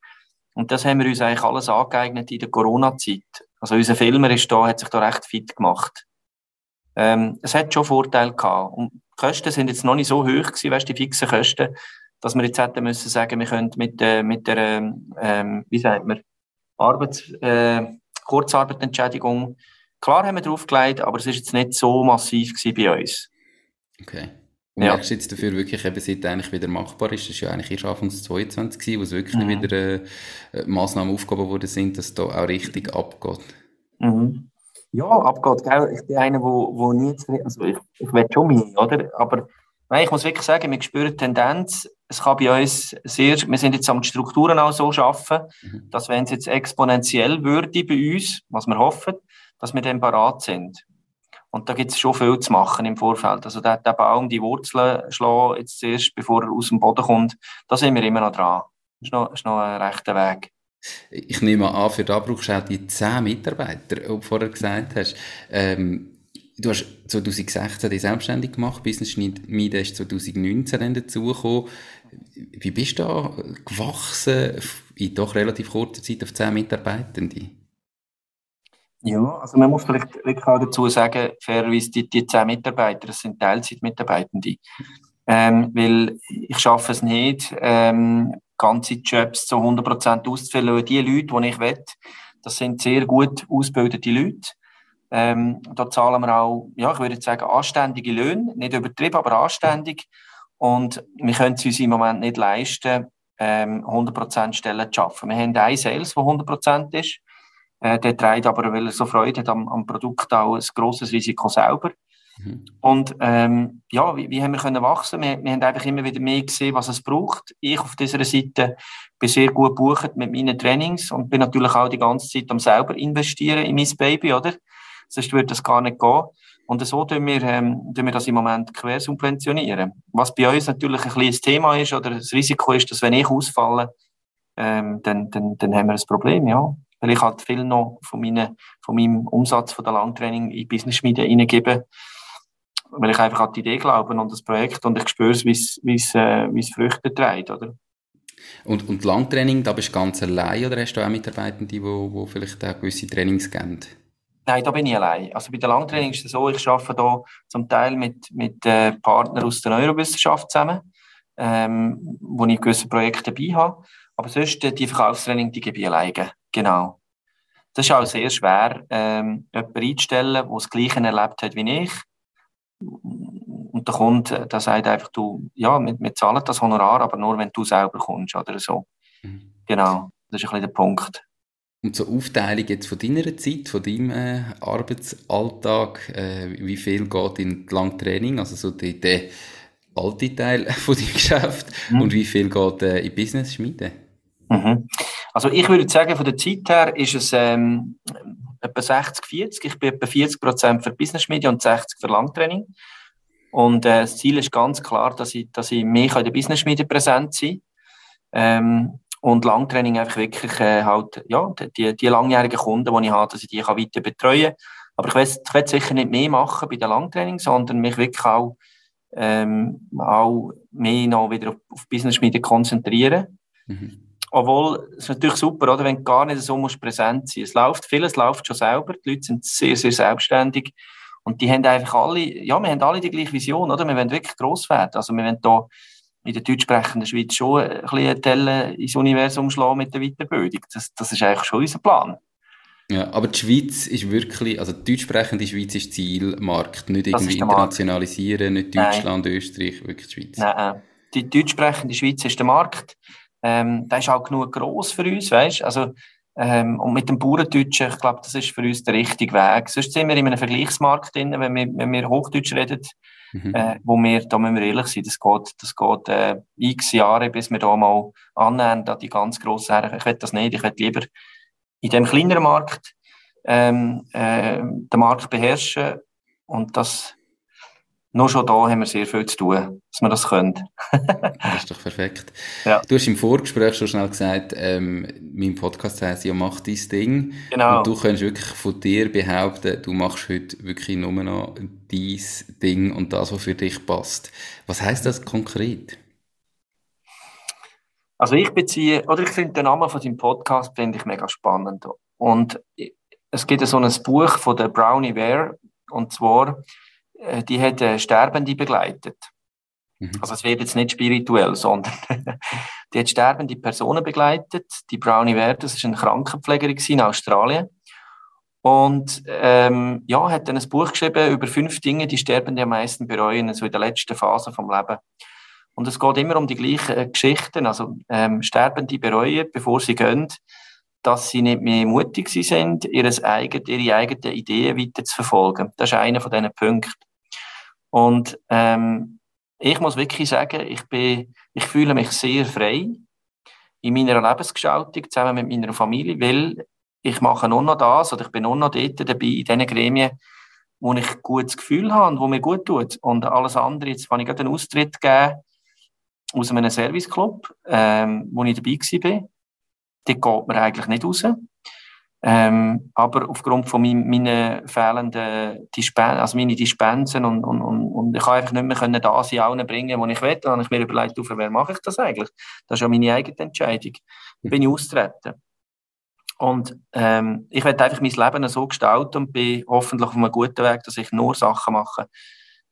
Und das haben wir uns eigentlich alles angeeignet in der Corona-Zeit. Also unser Filmer ist da, hat sich da recht fit gemacht. Ähm, es hat schon Vorteile gehabt. Und die Kosten sind jetzt noch nicht so hoch gewesen, weißt, die fixen Kosten, dass wir jetzt hätten müssen sagen, wir können mit, äh, mit der, ähm, wie sagt man, Arbeits, äh, Kurzarbeitentschädigung, klar haben wir draufgelegt, aber es ist jetzt nicht so massiv bei uns. Okay. Und ja. merkst du jetzt dafür wirklich, eben, seit eigentlich wieder machbar ist, das ist ja eigentlich erst Anfang 22 gewesen, wo es wirklich mhm. wieder äh, Massnahmen aufgehoben worden sind, dass es da auch richtig abgeht. Mhm. Ja, abgeht, gell? Ich bin einer, wo, wo nie, also ich, ich will schon mehr, oder? Aber Nein, ich muss wirklich sagen, wir spüren Tendenz. Es kann bei uns sehr, wir sind jetzt am Strukturen auch so schaffen, mhm. dass wenn es jetzt exponentiell würde bei uns, was wir hoffen, dass wir dann parat sind. Und da gibt es schon viel zu machen im Vorfeld. Also der, der Baum, die Wurzeln schlagen, jetzt zuerst, bevor er aus dem Boden kommt, da sind wir immer noch dran. Das ist noch, ist noch ein rechter Weg. Ich nehme an, für da brauchst du auch die zehn Mitarbeiter, die du vorher gesagt hast. Ähm, du hast 2016 dich selbstständig gemacht, Business Media ist 2019 dann dazugekommen. Wie bist du da gewachsen in doch relativ kurzer Zeit auf 10 Mitarbeitende? Ja, also man muss vielleicht auch dazu sagen, fairerweise die, die 10 Mitarbeiter, das sind Teilzeitmitarbeitende. Ähm, weil ich schaffe es nicht, ähm, ganze Jobs zu 100% auszufüllen. Die Leute, die ich will, das sind sehr gut ausgebildete Leute ähm, da zahlen wir auch, ja, ich würde sagen, anständige Löhne, nicht übertrieben, aber anständig. Und wir können es uns im Moment nicht leisten, ähm, 100% Stellen zu schaffen. Wir haben einen Sales, der 100% ist. Äh, der trägt aber, weil er so Freude hat am, am Produkt, auch ein grosses Risiko selber. Mhm. Und ähm, ja, wie, wie haben wir können wachsen? Wir, wir haben einfach immer wieder mehr gesehen, was es braucht. Ich auf dieser Seite bin sehr gut gebucht mit meinen Trainings und bin natürlich auch die ganze Zeit am selber investieren in mein Baby, oder? sonst würde das gar nicht gehen. Und so tun wir, ähm, tun wir das im Moment quersubventionieren. Was bei uns natürlich ein kleines Thema ist oder das Risiko ist, dass wenn ich ausfalle, ähm, dann, dann, dann haben wir ein Problem, ja. Weil ich halt viel noch von, meine, von meinem Umsatz von der Langtraining in Business Media reingebe, weil ich einfach an die Idee glaube und das Projekt und ich spüre es, wie es äh, Früchte trägt, oder? Und, und Langtraining, da bist du ganz allein oder hast du auch Mitarbeitende, die, die vielleicht auch gewisse Trainings geben? Nein, da bin ich allein. Also bei der Langtraining ist es so, ich arbeite da zum Teil mit, mit äh, Partnern aus der Neurowissenschaft zusammen, ähm, wo ich gewisse Projekte dabei habe. Aber sonst äh, die Verkaufstraining, die gebe ich alleine. Genau. Das ist auch sehr schwer, ähm, jemanden einzustellen, der das Gleiche erlebt hat wie ich. Und der Kunde, der sagt einfach, du, ja, wir, wir zahlen das Honorar, aber nur, wenn du selber kommst oder so. Mhm. Genau. Das ist ein bisschen der Punkt. Und zur Aufteilung jetzt von deiner Zeit, von deinem äh, Arbeitsalltag, äh, wie viel geht in Langtraining, also so der, der alte Teil von deinem Geschäft mhm. und wie viel geht äh, in Business Schmiede? Mhm. Also ich würde sagen, von der Zeit her ist es ähm, etwa 60-40. Ich bin etwa 40% für Business Media und 60% für Langtraining. Und äh, das Ziel ist ganz klar, dass ich, dass ich mehr in der Business Media präsent sein ähm, und Langtraining einfach wirklich äh, halt, ja, die, die langjährigen Kunden, die ich habe, dass ich die kann weiter betreuen kann. Aber ich will, ich will sicher nicht mehr machen bei den Langtraining, sondern mich wirklich auch, ähm, auch mehr noch wieder auf, auf Business Media konzentrieren. Mhm. Obwohl, es ist natürlich super, oder, wenn du gar nicht so musst präsent sein Es läuft, vieles läuft schon selber, die Leute sind sehr, sehr selbstständig und die haben einfach alle, ja, wir haben alle die gleiche Vision, oder? Wir wollen wirklich gross werden. Also wir wollen da in der deutschsprechenden Schweiz schon ein bisschen Telle ins Universum schlagen mit der Weiterbildung. Das, das ist eigentlich schon unser Plan. Ja, aber die Schweiz ist wirklich, also die deutschsprechende Schweiz ist Zielmarkt, nicht irgendwie internationalisieren, nicht Deutschland, Nein. Österreich, wirklich die Schweiz. Nein, die deutschsprechende Schweiz ist der Markt. Ähm, der ist auch genug gross für uns, weißt also ähm, und mit dem Bauerndeutschen, ich glaube, das ist für uns der richtige Weg. Sonst sind wir in einem Vergleichsmarkt drin, wenn wir, wenn wir Hochdeutsch reden, mhm. äh, wo wir, da müssen wir ehrlich sein, das geht, das geht äh, x Jahre, bis wir da mal annähern an die ganz grossen Herren. Ich will das nicht, ich will lieber in dem kleineren Markt ähm, äh, den Markt beherrschen und das nur schon da haben wir sehr viel zu tun, dass wir das können. das ist doch perfekt. Ja. Du hast im Vorgespräch schon schnell gesagt, ähm, mein Podcast heißt ja, mach dein Ding. Genau. Und du kannst wirklich von dir behaupten, du machst heute wirklich nur noch dein Ding und das, was für dich passt. Was heißt das konkret? Also ich beziehe, oder ich finde den Namen von deinem Podcast finde ich mega spannend. Und es gibt so ein Buch von der Brownie Ware, und zwar die hat äh, Sterbende begleitet. Mhm. Also es wird jetzt nicht spirituell, sondern die hat sterbende Personen begleitet. Die Brownie Ware, das ist eine Krankenpflegerin in Australien. Und ähm, ja, hat dann ein Buch geschrieben über fünf Dinge, die Sterbende am meisten bereuen, so in der letzten Phase vom Leben. Und es geht immer um die gleichen äh, Geschichten. Also ähm, Sterbende bereuen, bevor sie gehen, dass sie nicht mehr mutig sind, ihre eigenen, Ideen weiter zu verfolgen. Das ist einer von diesen Punkten. Und ähm, ich muss wirklich sagen, ich, bin, ich fühle mich sehr frei in meiner Lebensgestaltung zusammen mit meiner Familie, weil ich mache nur noch das oder ich bin nur noch dort dabei in diesen Gremien, wo ich ein gutes Gefühl habe und wo mir gut tut. Und alles andere, jetzt kann ich gerade einen Austritt geben aus einem Serviceclub, ähm, wo ich dabei war. Dort geht man eigentlich nicht raus. Ähm, aber aufgrund von mein, meinen fehlenden Dispensen, also meine Dispensen und, und, und, und ich einfach nicht mehr können da sein, allen bringen, wo ich will. Dann habe ich mir überlegt, auf wer mache ich das eigentlich? Das ist ja meine eigene Entscheidung. Dann bin ich austreten. Und ähm, ich werde einfach mein Leben so gestalten und bin hoffentlich auf einem guten Weg, dass ich nur Sachen mache,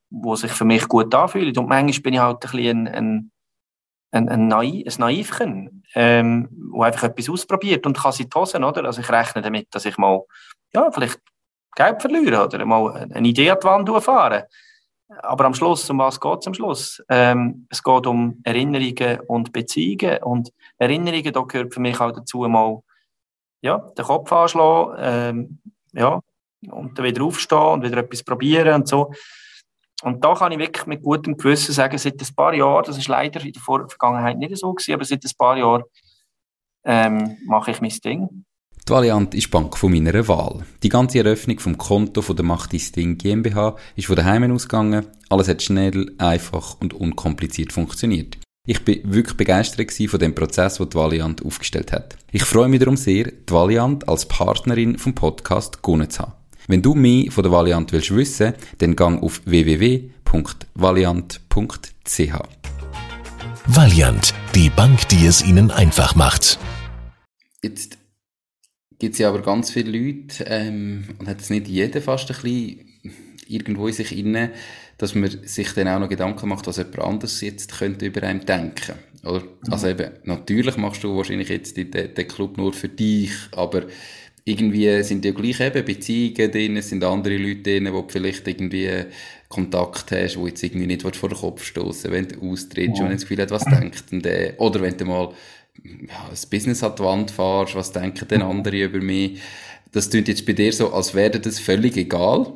die sich für mich gut anfühlen. Und manchmal bin ich halt ein bisschen ein, ein ein, ein, Naiv, ein Naivchen, ähm, wo einfach etwas ausprobiert und kann sie die Hosen, oder? Also ich rechne damit, dass ich mal, ja, vielleicht Geld verliere oder mal eine Idee an die Wand fahren. Aber am Schluss, um was geht es am Schluss? Ähm, es geht um Erinnerungen und Beziehungen und Erinnerungen, da gehört für mich auch dazu mal, ja, den Kopf anschlagen, ähm, ja, und dann wieder aufstehen und wieder etwas probieren und so. Und da kann ich wirklich mit gutem Gewissen sagen, seit ein paar Jahren, das ist leider in der Vergangenheit nicht so gewesen, aber seit ein paar Jahren ähm, mache ich mein Ding. Die Valiant ist Bank von meiner Wahl. Die ganze Eröffnung vom Konto von der Macht ist Ding GmbH ist von daheim ausgegangen. Alles hat schnell, einfach und unkompliziert funktioniert. Ich bin wirklich begeistert von dem Prozess, den die Valiant aufgestellt hat. Ich freue mich darum sehr, die Valiant als Partnerin vom Podcast gewonnen zu haben. Wenn du mehr von der Valiant willst wissen, dann gang auf www.valiant.ch. Valiant, die Bank, die es Ihnen einfach macht. Jetzt gibt es ja aber ganz viele Leute, ähm, und hat es nicht jeder fast ein bisschen irgendwo in sich inne, dass man sich dann auch noch Gedanken macht, was jemand anderes jetzt könnte über einen denken. Oder? Mhm. Also eben, natürlich machst du wahrscheinlich jetzt den, den Club nur für dich, aber irgendwie sind ja gleich eben Beziehungen drin, es sind andere Leute drin, wo du vielleicht irgendwie Kontakt hast, wo jetzt irgendwie nicht vor den Kopf stoßen, wenn du austrittst ja. und das Gefühl hat, was denkt denn der? Oder wenn du mal ja, das Business an die Wand fährst, was denken denn andere über mich? Das klingt jetzt bei dir so, als wäre das völlig egal.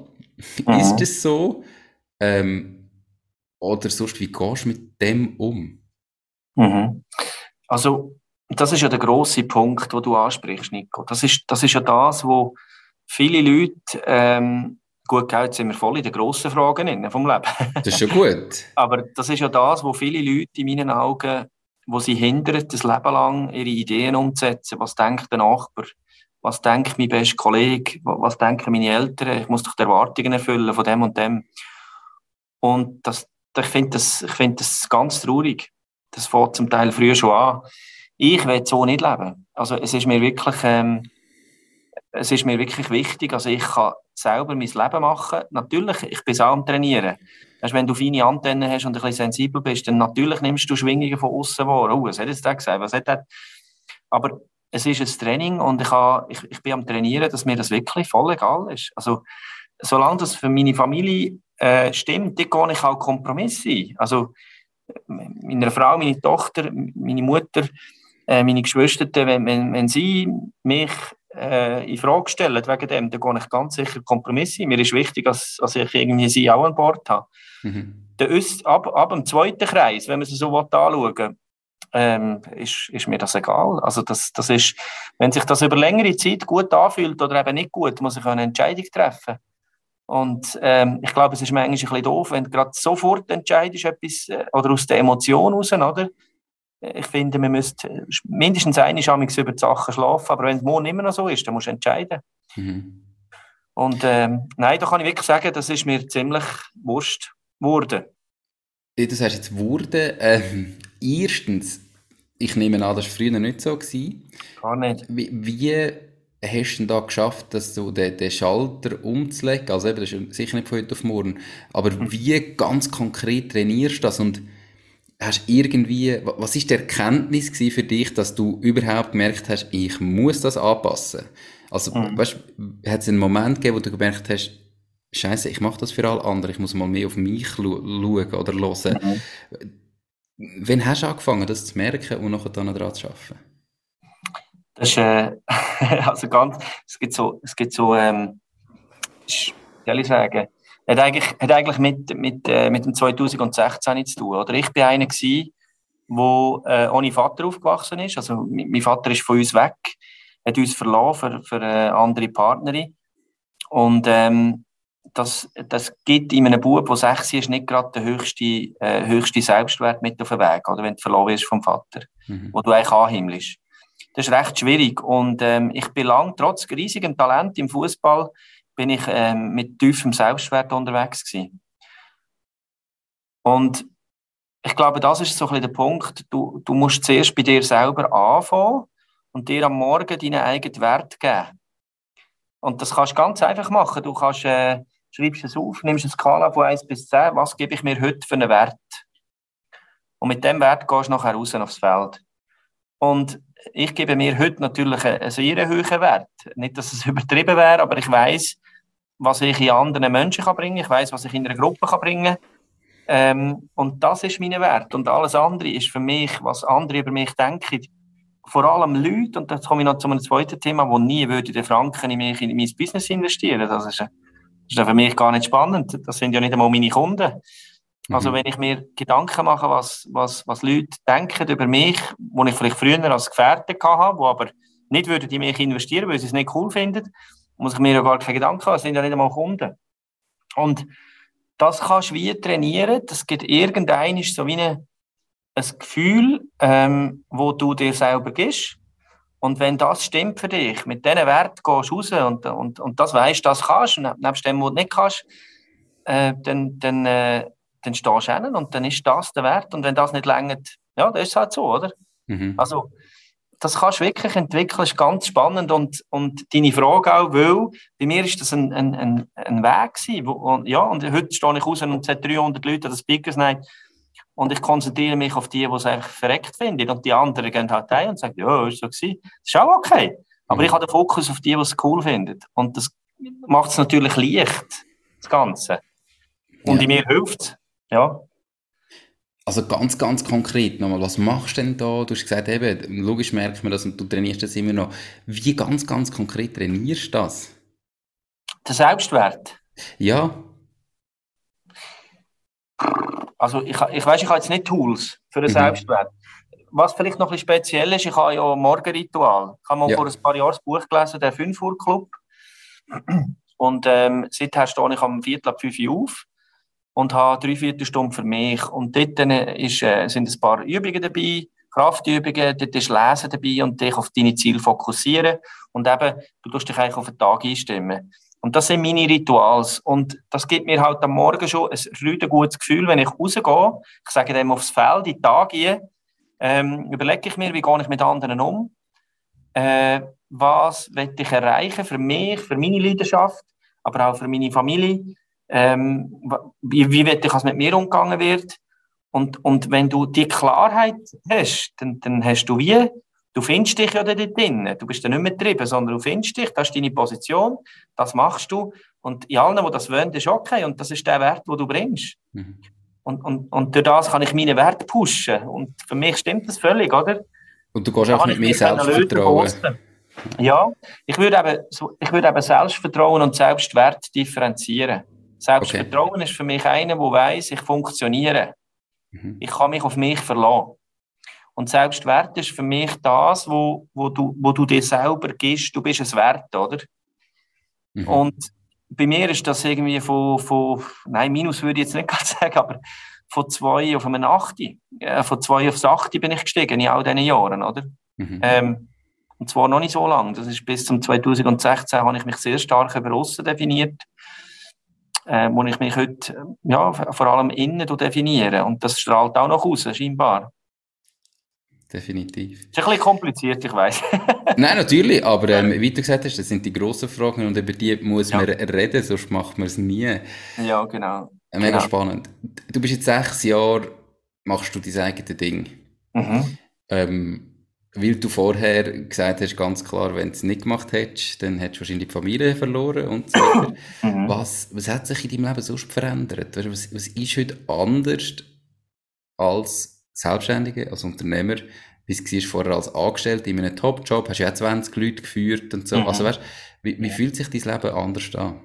Ja. Ist das so? Ähm, oder sonst, wie gehst du mit dem um? Mhm. Also, das ist ja der große Punkt, wo du ansprichst, Nico. Das ist, das ist ja das, wo viele Leute, ähm, gut, Geld sind wir voll in den grossen Fragen vom Leben. Das ist schon gut. Aber das ist ja das, wo viele Leute in meinen Augen, wo sie hindert, das Leben lang ihre Ideen umzusetzen. Was denkt der Nachbar? Was denkt mein bester Kollege? Was denken meine Eltern? Ich muss doch die Erwartungen erfüllen von dem und dem. Und das, ich finde das, ich finde das ganz traurig. Das fängt zum Teil früher schon an ich will so nicht leben. Also es ist mir wirklich, ähm, es ist mir wirklich wichtig. Also ich kann selber mein Leben machen. Natürlich, ich bin auch am Trainieren. Also wenn du feine Antennen hast und ein bisschen sensibel bist, dann natürlich nimmst du Schwingungen von außen wahr. Oh, was hat jetzt der gesagt? Was hat der? Aber es ist ein Training und ich, habe, ich, ich bin am Trainieren, dass mir das wirklich voll egal ist. Also solange das für meine Familie äh, stimmt, dann gehe ich auch Kompromisse ein. Also meine Frau, meine Tochter, meine Mutter, äh, meine Geschwister, wenn, wenn, wenn sie mich äh, in Frage stellen wegen dem, dann gehe ich ganz sicher Kompromisse. Mir ist wichtig, dass, dass ich irgendwie sie auch an Bord habe. Mhm. Der Öst, ab, ab dem zweiten Kreis, wenn man es so anschauen ähm, ist, ist mir das egal. Also das, das ist, wenn sich das über längere Zeit gut anfühlt oder eben nicht gut, muss ich eine Entscheidung treffen. Und ähm, ich glaube, es ist manchmal ein bisschen doof, wenn du gerade sofort entscheidest, etwas, äh, oder aus der Emotion raus, oder? Ich finde, man müsste mindestens eine Chance über die Sachen schlafen, aber wenn es morgen immer noch so ist, dann musst du entscheiden. Mhm. Und ähm, nein, da kann ich wirklich sagen, das ist mir ziemlich wurscht geworden. Das heißt jetzt wurde. Ähm, erstens, ich nehme an, das war früher nicht so. Gewesen. Gar nicht. Wie, wie hast du da geschafft, dass du den, den Schalter umzulegen? Also eben, das ist sicher nicht von heute auf morgen. Aber mhm. wie ganz konkret trainierst du das? Und hast irgendwie, was ist die Erkenntnis für dich, dass du überhaupt gemerkt hast, ich muss das anpassen? Also, mhm. weißt, hat es einen Moment gegeben, wo du gemerkt hast, Scheiße, ich mache das für alle anderen, ich muss mal mehr auf mich schauen oder hören. Mhm. Wann hast du angefangen, das zu merken und nachher dann daran zu arbeiten? Das ist, äh, also ganz, es gibt so, es gibt so, ähm, soll ich sagen, hat eigentlich, hat eigentlich mit, mit, äh, mit dem 2016 zu tun. Oder ich bin einer gewesen, der äh, ohne Vater aufgewachsen ist. Also mein Vater ist von uns weg, hat uns verloren für, für eine andere Partnerin. Und ähm, das, das gibt in einem Bub, der sechs ist, nicht gerade den höchsten, äh, höchsten Selbstwert mit auf den Weg, oder wenn du verloren wirst vom Vater, mhm. wo du eigentlich anhimmelst. Das ist recht schwierig. Und ähm, ich bin lang, trotz riesigem Talent im Fußball, bin ich ähm, mit tiefem Selbstwert unterwegs gewesen. Und ich glaube, das ist so ein bisschen der Punkt. Du, du musst zuerst bei dir selber anfangen und dir am Morgen deinen eigenen Wert geben. Und das kannst du ganz einfach machen. Du kannst, äh, schreibst es auf, nimmst eine Skala von 1 bis 10, was gebe ich mir heute für einen Wert? Und mit dem Wert gehst du nachher raus aufs Feld. Und ich gebe mir heute natürlich einen sehr hohen Wert. Nicht, dass es übertrieben wäre, aber ich weiß, was ich in anderen Menschen kann bringen Ich weiß, was ich in einer Gruppe kann bringen ähm, Und das ist mein Wert. Und alles andere ist für mich, was andere über mich denken. Vor allem Leute, und jetzt komme ich noch zu einem zweiten Thema, wo nie würde der Franken in mich in mein Business investieren. Das ist, das ist für mich gar nicht spannend. Das sind ja nicht einmal meine Kunden. Also, mhm. wenn ich mir Gedanken mache, was, was, was Leute denken über mich, wo ich vielleicht früher als Gefährte hatte, wo aber nicht würden in mich investieren, weil sie es nicht cool finden, muss ich mir ja gar keine Gedanken machen, es sind ja nicht einmal Kunden. Und das kannst du wie trainieren, das gibt irgendein so wie eine, ein Gefühl, ähm, wo du dir selber gibst. Und wenn das stimmt für dich, mit diesen Wert gehst du raus und, und, und das weißt, das kannst, und nebst dem, was du nicht kannst, äh, dann, dann, äh, dann stehst du hin und dann ist das der Wert. Und wenn das nicht längert, ja, dann ist halt so, oder? Mhm. Also, das kannst du wirklich entwickeln, ist ganz spannend und, und deine Frage auch, weil bei mir ist das ein, ein, ein, ein Weg gewesen, wo, und, ja, und heute stehe ich raus und es hat 300 Leute an der Speakers Night und ich konzentriere mich auf die, die es einfach verreckt finden und die anderen gehen halt ein und sagen, ja, ist so gewesen, das ist auch okay, aber mhm. ich habe den Fokus auf die, die es cool finden und das macht es natürlich leicht, das Ganze und ja. in mir hilft es, ja. Also ganz, ganz konkret nochmal, was machst du denn da? Du hast gesagt, eben, logisch merkt man das und du trainierst das immer noch. Wie ganz, ganz konkret trainierst du das? Der Selbstwert? Ja. Also ich, ich weiß, ich habe jetzt nicht Tools für den mhm. Selbstwert. Was vielleicht noch ein bisschen speziell ist, ich habe ja ein Morgenritual. Ich habe mal ja. vor ein paar Jahren das Buch gelesen, der 5 Uhr Club. Und ähm, seither stehe ich am Viertel ab 5 Uhr auf und habe drei, vier Stunden für mich. Und dort ist, äh, sind ein paar Übungen dabei, Kraftübungen, dort ist Lesen dabei und dich auf deine Ziele fokussieren. Und eben, du tust dich eigentlich auf den Tag einstimmen. Und das sind meine Rituals. Und das gibt mir halt am Morgen schon ein rüde gutes Gefühl, wenn ich rausgehe. Ich sage dem aufs Feld, in den Tag gehe, ähm, überlege ich mir, wie gehe ich mit anderen um? Äh, was will ich erreichen für mich, für meine Leidenschaft, aber auch für meine Familie? Ähm, wie, wie will ich, dass mit mir umgegangen wird. Und, und wenn du die Klarheit hast, dann, dann hast du wie, du findest dich ja dort drin. Du bist ja nicht mehr getrieben, sondern du findest dich, das ist deine Position, das machst du. Und in allen, die das wollen, ist okay. Und das ist der Wert, den du bringst. Mhm. Und, und, und durch das kann ich meinen Wert pushen. Und für mich stimmt das völlig, oder? Und du gehst auch mit mehr Selbstvertrauen. Ja, ich würde eben, ich würde eben Selbstvertrauen und Selbstwert differenzieren. Selbstvertrauen okay. ist für mich einer, der weiß, ich funktioniere. Mhm. Ich kann mich auf mich verlassen. Und Selbstwert ist für mich das, wo, wo, du, wo du dir selber gibst, du bist es wert, oder? Mhm. Und bei mir ist das irgendwie von, von, nein, Minus würde ich jetzt nicht gerade sagen, aber von zwei auf einen Achte, äh, von zwei aufs Achte bin ich gestiegen in all diesen Jahren, oder? Mhm. Ähm, und zwar noch nicht so lange. Das ist bis zum 2016 habe ich mich sehr stark über Aussen definiert, äh, wo ich mich heute ja, vor allem innen definiere. Und das strahlt auch noch aus, scheinbar. Definitiv. Ist ein bisschen kompliziert, ich weiß. Nein, natürlich, aber ähm, wie du gesagt hast, das sind die grossen Fragen und über die muss ja. man reden, sonst macht man es nie. Ja, genau. Äh, mega genau. spannend. Du bist jetzt sechs Jahre, machst du dein eigenes Ding. Mhm. Ähm, weil du vorher gesagt hast, ganz klar, wenn du es nicht gemacht hättest, dann hättest du wahrscheinlich die Familie verloren und so weiter. Mhm. Was, was hat sich in deinem Leben sonst verändert? Was, was ist heute anders als Selbstständige, als Unternehmer, wie es vorher als Angestellte in einem Top-Job, hast du ja 20 Leute geführt und so. Mhm. Also weißt, wie, wie fühlt sich dein Leben anders an?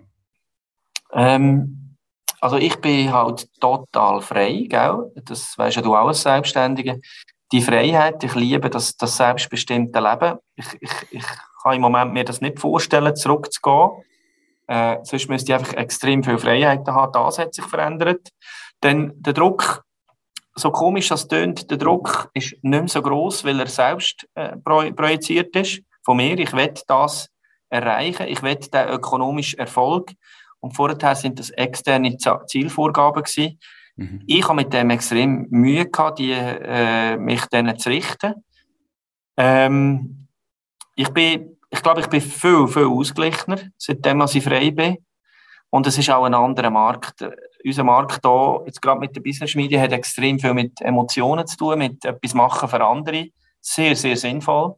Ähm, also ich bin halt total frei, gell? Das weißt ja du auch als Selbstständige die Freiheit, ich liebe das, das selbstbestimmte Leben. Ich, ich, ich kann im Moment mir das nicht vorstellen, zurückzugehen. Äh, sonst müsste ich einfach extrem viel Freiheit haben. Das hat sich verändert. Denn der Druck, so komisch das tönt, der Druck ist nicht mehr so groß, weil er selbst äh, projiziert ist. Von mir, ich will das erreichen, ich will den ökonomischen Erfolg. Und vorher sind das externe Zielvorgaben gewesen. Mhm. Ich habe mit dem extrem Mühe gehabt, die, äh, mich denen zu richten. Ähm, ich bin, ich glaube, ich bin viel, viel ausgeglichener, seitdem ich frei bin. Und es ist auch ein anderer Markt. Unser Markt hier, jetzt gerade mit der Business Media, hat extrem viel mit Emotionen zu tun, mit etwas machen für andere. Sehr, sehr sinnvoll.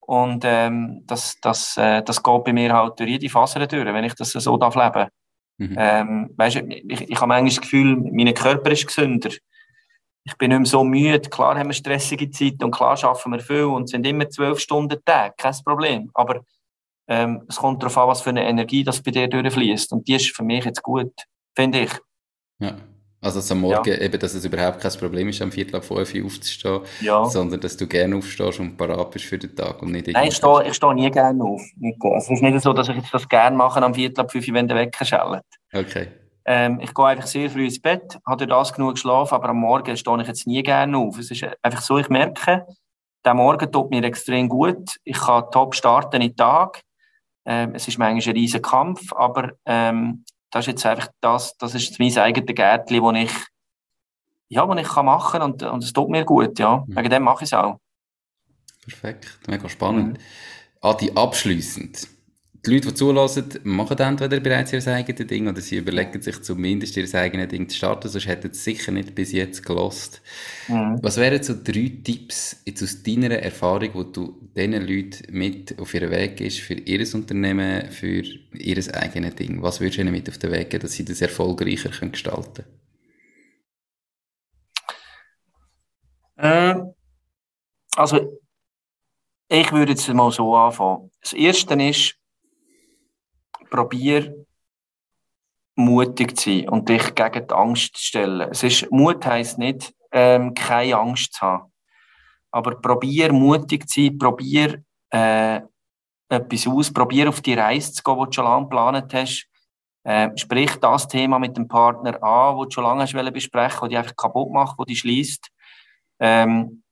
Und ähm, das, das, äh, das geht bei mir halt durch jede Faser durch, wenn ich das so darf leben Mhm. Ähm, weißt, ich, ich habe manchmal das Gefühl, mein Körper ist gesünder. Ich bin nicht mehr so müde. Klar haben wir stressige Zeiten und klar schaffen wir viel und sind immer zwölf Stunden Tag, kein Problem. Aber ähm, es kommt darauf an, was für eine Energie das bei dir durchfließt. Und die ist für mich jetzt gut, finde ich. Ja. Also dass am Morgen ja. eben, dass es überhaupt kein Problem ist, am Viertel ab fünf aufzustehen, ja. sondern dass du gerne aufstehst und parat bist für den Tag und nicht Nein, ich stehe, ich stehe nie gerne auf. Also es ist nicht so, dass ich jetzt das gerne mache am Viertel ab fünf, wenn der Wecker schellt. Okay. Ähm, ich gehe einfach sehr früh ins Bett, habe das genug geschlafen, aber am Morgen stehe ich jetzt nie gerne auf. Es ist einfach so, ich merke, der Morgen tut mir extrem gut. Ich kann top starten in den Tag. Ähm, es ist manchmal ein riesiger Kampf, aber ähm, das ist jetzt einfach das, das ist mein eigenes Gärtchen, das ich, ja, wo ich kann machen kann und, und es tut mir gut, ja. Mhm. Wegen dem mache ich es auch. Perfekt, mega spannend. Mhm. Adi, abschliessend. Die Leute, die zulassen, machen entweder bereits ihr eigenes Ding oder sie überlegen sich zumindest ihr eigenes Ding zu starten, sonst hätten sie sicher nicht bis jetzt gelost. Mhm. Was wären so drei Tipps jetzt aus deiner Erfahrung, wo du diesen Leuten mit auf ihren Weg gehst für ihr Unternehmen, für ihr eigenes Ding? Was würdest du ihnen mit auf den Weg geben, dass sie das erfolgreicher können gestalten können? Äh, also, ich würde jetzt mal so anfangen. Das erste ist, probier mutig zu sein und dich gegen die Angst zu stellen. Es ist, Mut heisst nicht, ähm, keine Angst zu haben. Aber probier mutig zu sein, probier äh, etwas aus, probier auf die Reise zu gehen, die du schon lange geplant hast. Äh, sprich das Thema mit dem Partner an, das du schon lange hast besprechen das dich einfach kaputt macht, das dich schließt. Ähm,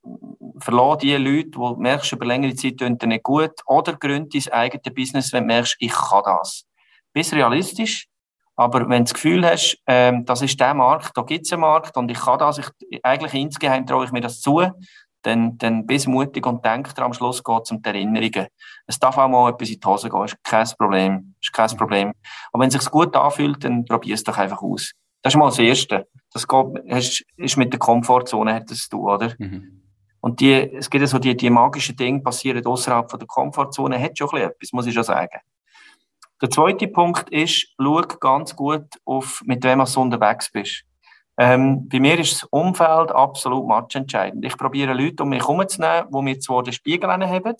verlass die Leute, die merkst, über längere Zeit tun nicht gut, oder gründ dein eigenes Business, wenn du merkst, ich kann das bist realistisch, aber wenn du das Gefühl hast, ähm, das ist der Markt, da gibt es einen Markt und ich kann das, ich, eigentlich insgeheim traue ich mir das zu, dann, dann bist mutig und denk am Schluss geht es um die Erinnerungen. Es darf auch mal etwas in die Hose gehen, ist kein Problem. Ist kein Problem. Aber wenn es sich gut anfühlt, dann probier es doch einfach aus. Das ist mal das Erste. Das geht, ist mit der Komfortzone hat das zu tun, oder? Mhm. Und die, es gibt ja so die, die magischen Dinge passieren außerhalb von der Komfortzone, hat schon etwas, muss ich schon sagen. Der zweite Punkt ist, schau ganz gut auf, mit wem du unterwegs bist. Ähm, bei mir ist das Umfeld absolut matchentscheidend. Ich probiere Leute um mich herumzunehmen, die mir zwar den Spiegel haben,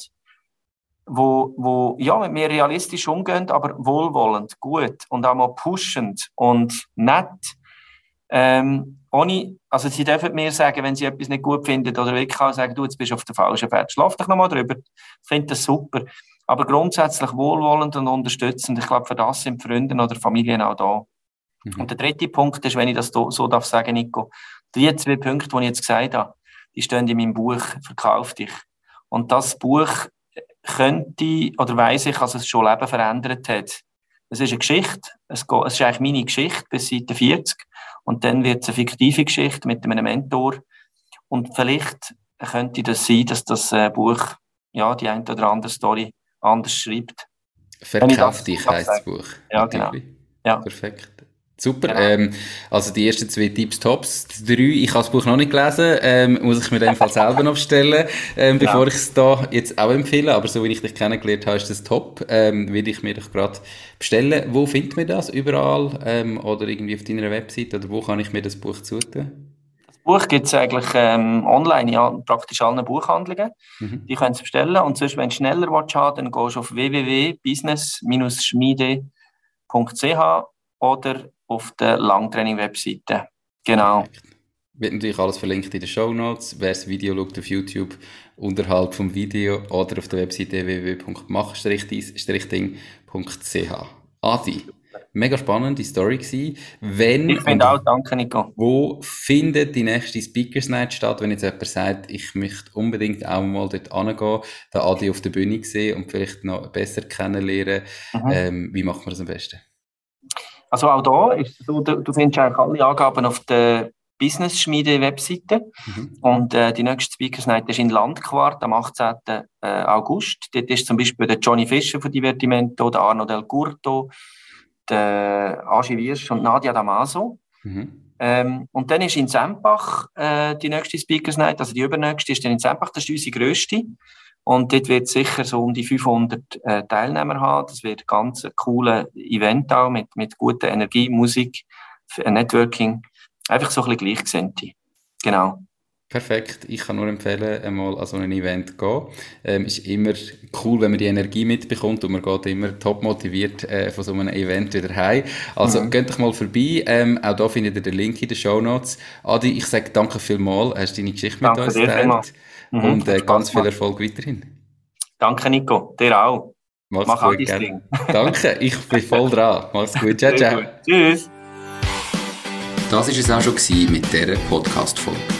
wo, wo ja, mit mir realistisch umgehen, aber wohlwollend, gut und auch mal pushend und nett. Ähm, ohne, also sie dürfen mir sagen, wenn sie etwas nicht gut finden oder wirklich auch sagen, du, jetzt bist du auf der falschen Fährte, schlaf doch nochmal drüber. Ich finde das super. Aber grundsätzlich wohlwollend und unterstützend. Ich glaube, für das sind Freunde oder Familien auch da. Mhm. Und der dritte Punkt ist, wenn ich das so darf sagen, Nico, die zwei Punkte, die ich jetzt gesagt habe, die stehen in meinem Buch «Verkauf dich». Und das Buch könnte, oder weiß ich, dass es schon Leben verändert hat. Es ist eine Geschichte, es, ist eigentlich meine Geschichte bis Seite 40 und dann wird es eine fiktive Geschichte mit einem Mentor und vielleicht könnte das sein, dass das äh, Buch ja, die eine oder andere Story anders schreibt. Verkauf dich heisst das Buch. Ja, genau. Ja. Perfekt. Super. Genau. Ähm, also die ersten zwei Tipps tops. Die drei, ich habe das Buch noch nicht gelesen, ähm, muss ich mir in dem Fall selber noch bestellen, ähm, genau. bevor ich es da jetzt auch empfehle. Aber so wie ich dich kennengelernt habe, ist das top. Ähm, will ich mir doch gerade bestellen. Wo findet man das? Überall? Ähm, oder irgendwie auf deiner Website? Oder wo kann ich mir das Buch zutun? Buch gibt es eigentlich ähm, online, ja, praktisch allen Buchhandlungen. Mhm. Die können es bestellen. Und sonst, wenn du schneller willst, dann gehst du auf www.business-schmiede.ch oder auf der Langtraining-Webseite. Genau. Wird natürlich alles verlinkt in den Show Notes. Wer das Video schaut auf YouTube, unterhalb vom Video oder auf der Webseite www.mach-ding.ch. Adi, mega spannende Story gewesen. Wenn ich finde auch, danke Nico. Wo findet die nächste Speakers Night statt, wenn jetzt jemand sagt, ich möchte unbedingt auch mal dort hingehen, den Adi auf der Bühne sehen und vielleicht noch besser kennenlernen. Mhm. Ähm, wie macht man das am besten? Also auch da ist es so, du, du findest eigentlich alle Angaben auf der Business-Schmiede-Webseite. Mhm. Und äh, die nächste Speakers Night ist in Landquart am 18. Äh, August. Dort ist zum Beispiel der Johnny Fischer von Divertimento, der Arno Del Curto, der Agi Wirsch und Nadia Damaso. Mhm. Ähm, und dann ist in Sempach äh, die nächste Speakers Night, also die übernächste ist dann in Sempach, das ist unsere grösste. Und dort wird sicher so um die 500 äh, Teilnehmer haben. Das wird ein ganz cooles Event auch mit, mit guter Energie, Musik, Networking. Einfach so ein bisschen Gleichgesinnte. Genau. Perfekt. Ich kann nur empfehlen, einmal an so ein Event zu gehen. Ähm, ist immer cool, wenn man die Energie mitbekommt und man geht immer top motiviert äh, von so einem Event wieder heim. Also mhm. geht doch mal vorbei. Ähm, auch da findet ihr den Link in den Show Notes. Adi, ich sage danke vielmals. Hast du deine Geschichte danke mit uns geteilt? Mhm, und äh, ganz viel Erfolg weiterhin. Danke, Nico. Dir auch. Mach's Mach gut, gerne. Danke, ich bin voll dran. Mach's gut. Ciao, ciao. Tschüss. Das war es auch schon mit dieser Podcast-Folge.